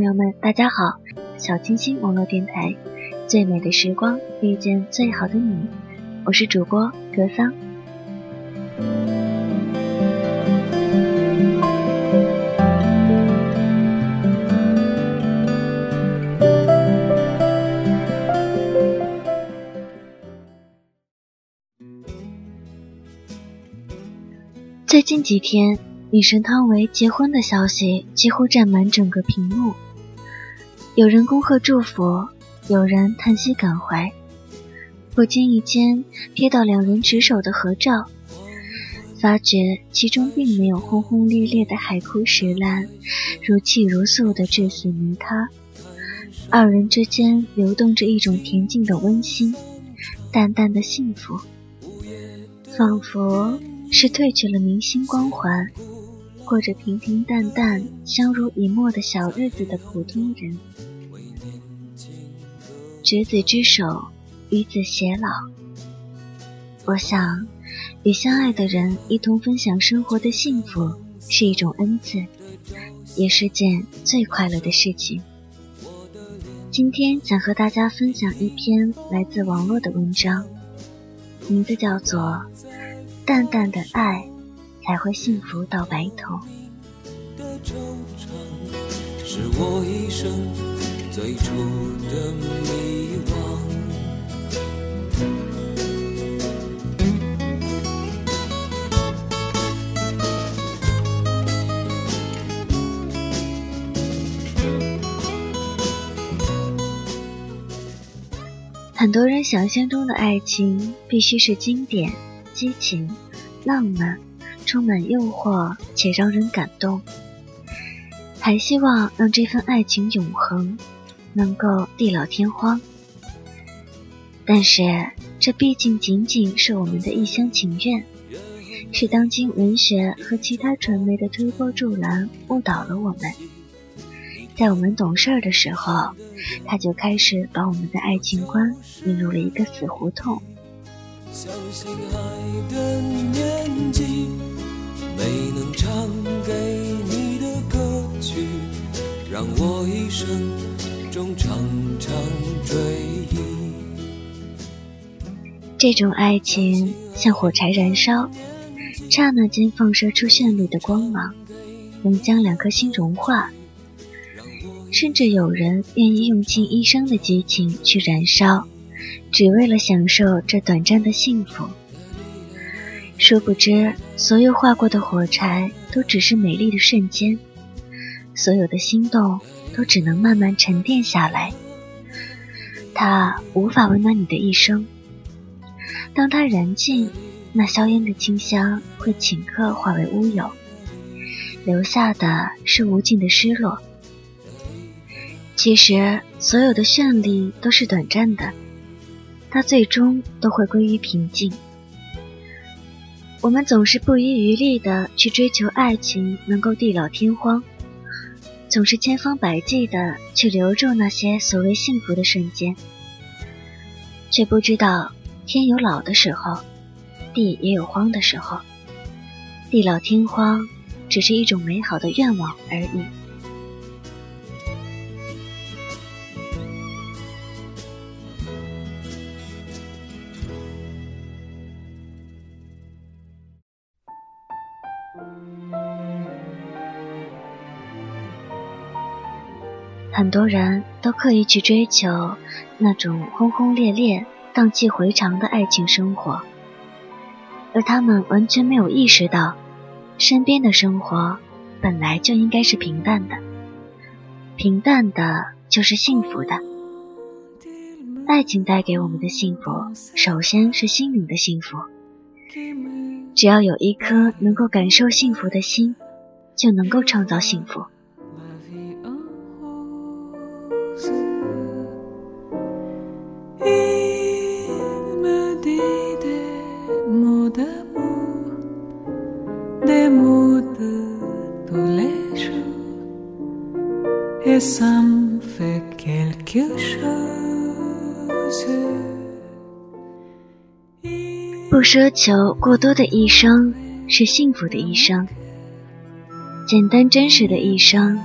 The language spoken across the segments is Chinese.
朋友们，大家好！小清新网络电台，最美的时光遇见最好的你，我是主播格桑。最近几天，女神汤唯结婚的消息几乎占满整个屏幕。有人恭贺祝福，有人叹息感怀。不经意间瞥到两人执手的合照，发觉其中并没有轰轰烈烈的海枯石烂，如泣如诉的至死泥他。二人之间流动着一种恬静的温馨，淡淡的幸福，仿佛。是褪去了明星光环，过着平平淡淡、相濡以沫的小日子的普通人。执子之手，与子偕老。我想，与相爱的人一同分享生活的幸福，是一种恩赐，也是件最快乐的事情。今天想和大家分享一篇来自网络的文章，名字叫做。淡淡的爱，才会幸福到白头。是我一生最初的迷惘。很多人想象中的爱情，必须是经典。激情、浪漫，充满诱惑且让人感动，还希望让这份爱情永恒，能够地老天荒。但是，这毕竟仅仅是我们的一厢情愿，是当今文学和其他传媒的推波助澜误导了我们。在我们懂事儿的时候，他就开始把我们的爱情观引入了一个死胡同。相信爱的这种爱情像火柴燃烧，刹那间放射出绚丽的光芒，能将两颗心融化。甚至有人愿意用尽一生的激情去燃烧。只为了享受这短暂的幸福，殊不知，所有化过的火柴都只是美丽的瞬间，所有的心动都只能慢慢沉淀下来。它无法温暖你的一生。当它燃尽，那硝烟的清香会顷刻化为乌有，留下的是无尽的失落。其实，所有的绚丽都是短暂的。它最终都会归于平静。我们总是不遗余力的去追求爱情能够地老天荒，总是千方百计的去留住那些所谓幸福的瞬间，却不知道天有老的时候，地也有荒的时候。地老天荒只是一种美好的愿望而已。很多人都刻意去追求那种轰轰烈烈、荡气回肠的爱情生活，而他们完全没有意识到，身边的生活本来就应该是平淡的，平淡的就是幸福的。爱情带给我们的幸福，首先是心灵的幸福。只要有一颗能够感受幸福的心，就能够创造幸福。不奢求过多的一生是幸福的一生，简单真实的一生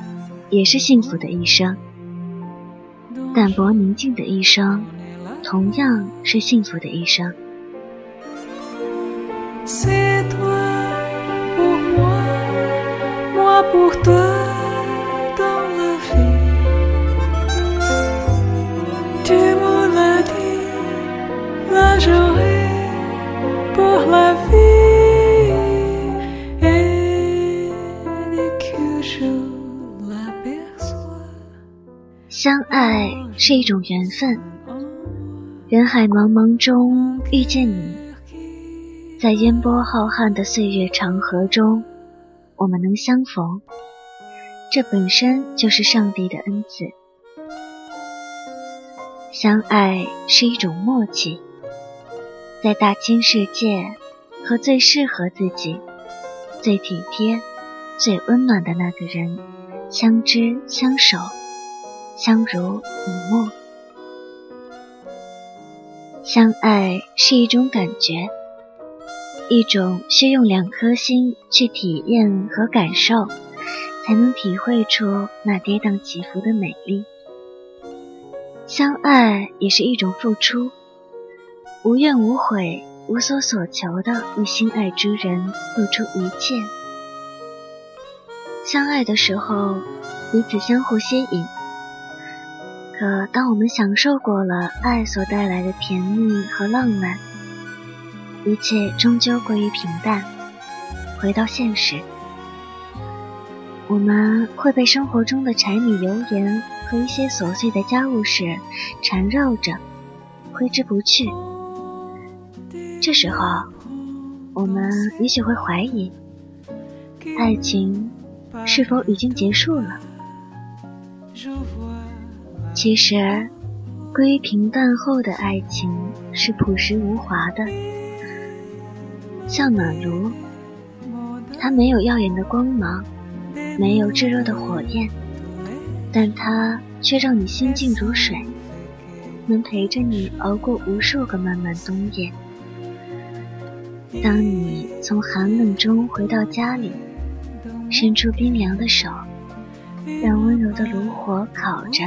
也是幸福的一生，淡泊宁静的一生，同样是幸福的一生。相爱是一种缘分，人海茫茫中遇见你，在烟波浩瀚的岁月长河中，我们能相逢，这本身就是上帝的恩赐。相爱是一种默契，在大千世界和最适合自己、最体贴、最温暖的那个人相知相守。相濡以沫，相爱是一种感觉，一种需用两颗心去体验和感受，才能体会出那跌宕起伏的美丽。相爱也是一种付出，无怨无悔、无所所求的为心爱之人付出一切。相爱的时候，彼此相互吸引。可当我们享受过了爱所带来的甜蜜和浪漫，一切终究归于平淡。回到现实，我们会被生活中的柴米油盐和一些琐碎的家务事缠绕着，挥之不去。这时候，我们也许会怀疑，爱情是否已经结束了？其实，归于平淡后的爱情是朴实无华的，像暖炉，它没有耀眼的光芒，没有炙热的火焰，但它却让你心静如水，能陪着你熬过无数个漫漫冬夜。当你从寒冷中回到家里，伸出冰凉的手，让温柔的炉火烤着。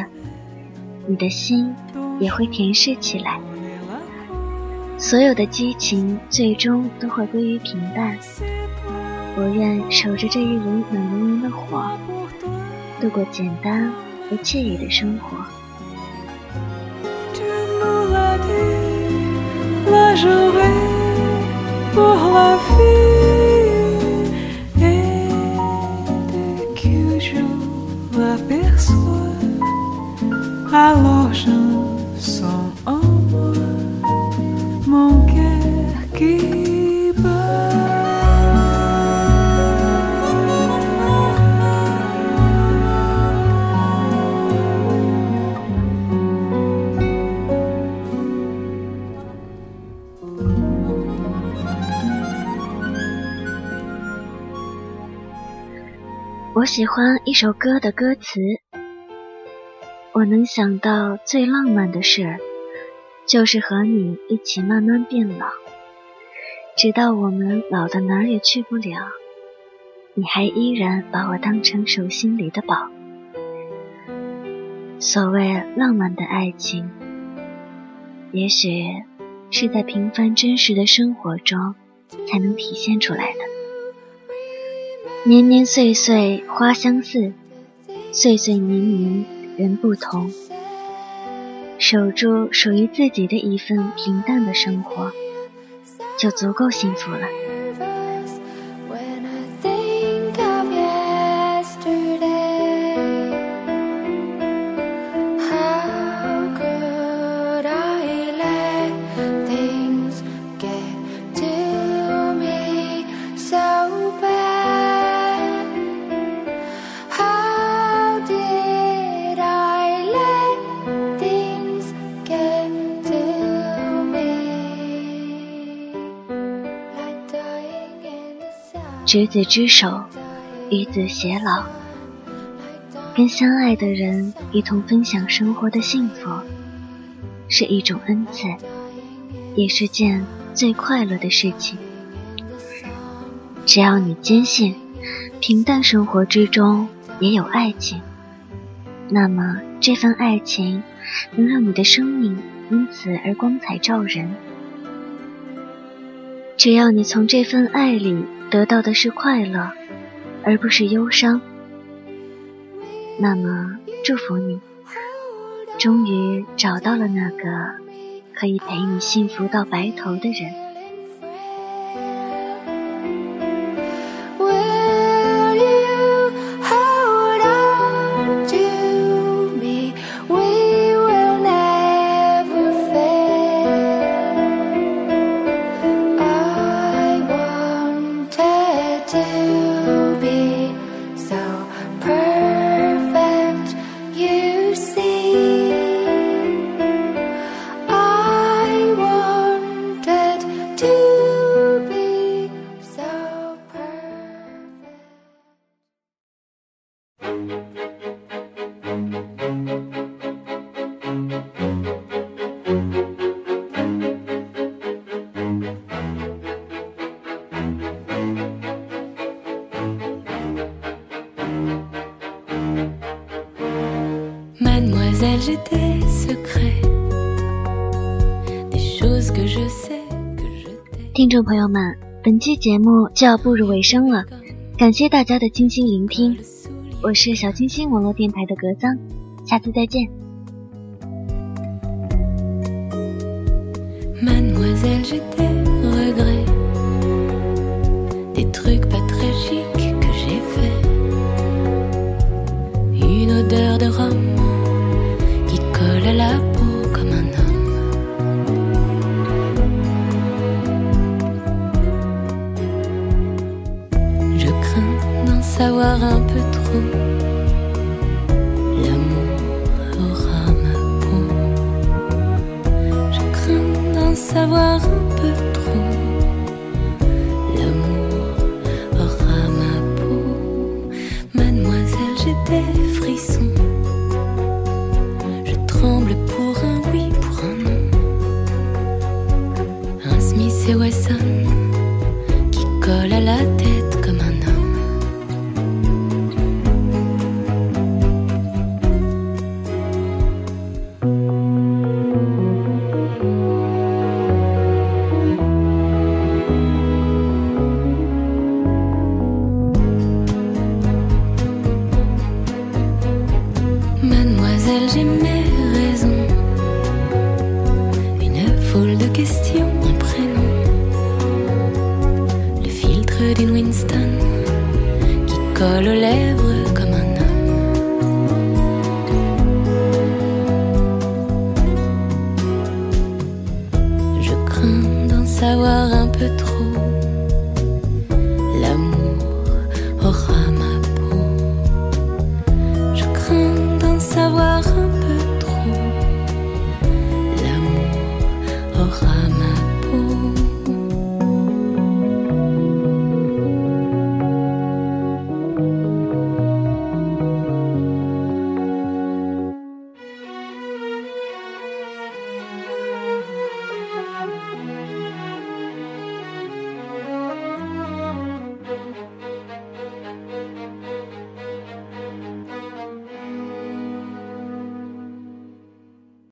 你的心也会甜适起来，所有的激情最终都会归于平淡。我愿守着这一炉暖融融的火，度过简单而惬意的生活。我喜欢一首歌的歌词。我能想到最浪漫的事，就是和你一起慢慢变老，直到我们老的哪儿也去不了，你还依然把我当成手心里的宝。所谓浪漫的爱情，也许是在平凡真实的生活中才能体现出来的。年年岁岁花相似，岁岁年年。人不同，守住属于自己的一份平淡的生活，就足够幸福了。执子之手，与子偕老，跟相爱的人一同分享生活的幸福，是一种恩赐，也是件最快乐的事情。只要你坚信，平淡生活之中也有爱情，那么这份爱情能让你的生命因此而光彩照人。只要你从这份爱里得到的是快乐，而不是忧伤，那么祝福你，终于找到了那个可以陪你幸福到白头的人。听众朋友们，本期节目就要步入尾声了，感谢大家的精心聆听，我是小清新网络电台的格桑，下次再见。un peu trop. L'amour aura ma peau, mademoiselle, j'ai des frissons. Colle aux lèvres comme un homme. Je crains d'en savoir un peu trop